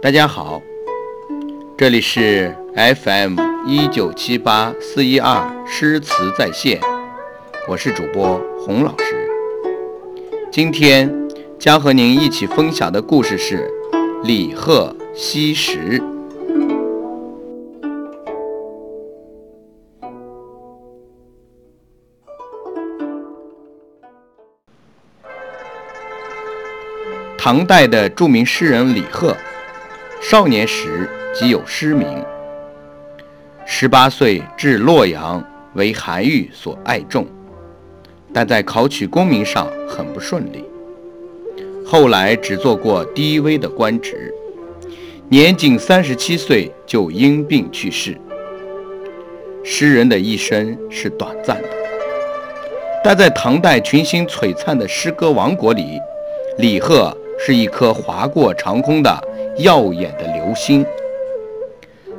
大家好，这里是 FM 一九七八四一二诗词在线，我是主播洪老师。今天将和您一起分享的故事是李贺惜时。唐代的著名诗人李贺。少年时即有诗名，十八岁至洛阳，为韩愈所爱重，但在考取功名上很不顺利。后来只做过低微的官职，年仅三十七岁就因病去世。诗人的一生是短暂的，但在唐代群星璀璨的诗歌王国里，李贺是一颗划过长空的。耀眼的流星，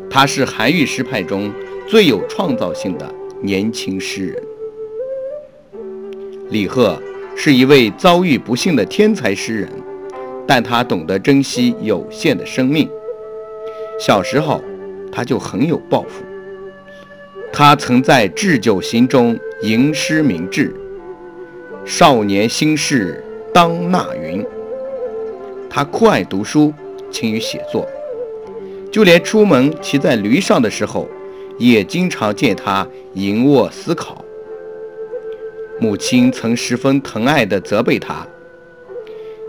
他是韩愈诗派中最有创造性的年轻诗人。李贺是一位遭遇不幸的天才诗人，但他懂得珍惜有限的生命。小时候，他就很有抱负。他曾在《置酒行》中吟诗明志：“少年心事当纳云。”他酷爱读书。勤于写作，就连出门骑在驴上的时候，也经常见他吟卧思考。母亲曾十分疼爱地责备他：“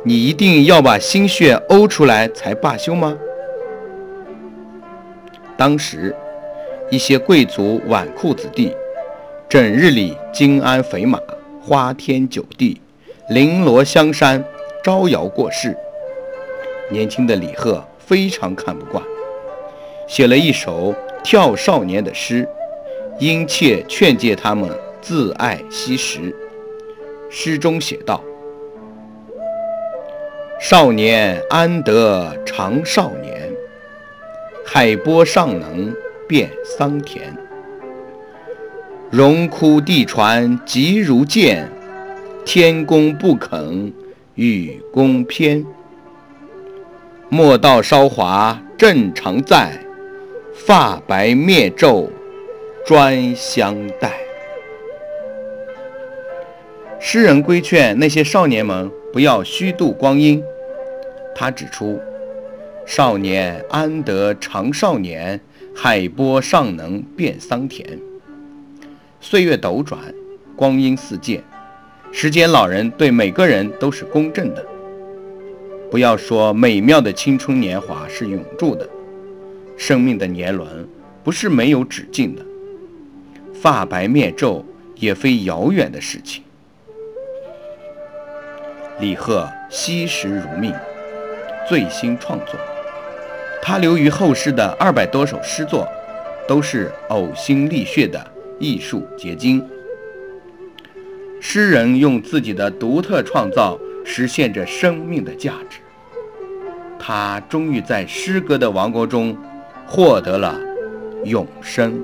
你一定要把心血呕出来才罢休吗？”当时，一些贵族纨绔子弟，整日里金鞍肥马，花天酒地，绫罗香山，招摇过市。年轻的李贺非常看不惯，写了一首跳少年的诗，殷切劝诫他们自爱惜时。诗中写道：“少年安得长少年，海波尚能变桑田。荣枯地传急如箭，天公不肯与公偏。”莫道韶华正常在，发白灭皱专相待。诗人规劝那些少年们不要虚度光阴。他指出：“少年安得长少年，海波尚能变桑田。”岁月斗转，光阴似箭，时间老人对每个人都是公正的。不要说美妙的青春年华是永驻的，生命的年轮不是没有止境的，发白灭皱也非遥远的事情。李贺惜时如命，醉心创作，他留于后世的二百多首诗作，都是呕心沥血的艺术结晶。诗人用自己的独特创造。实现着生命的价值，他终于在诗歌的王国中获得了永生。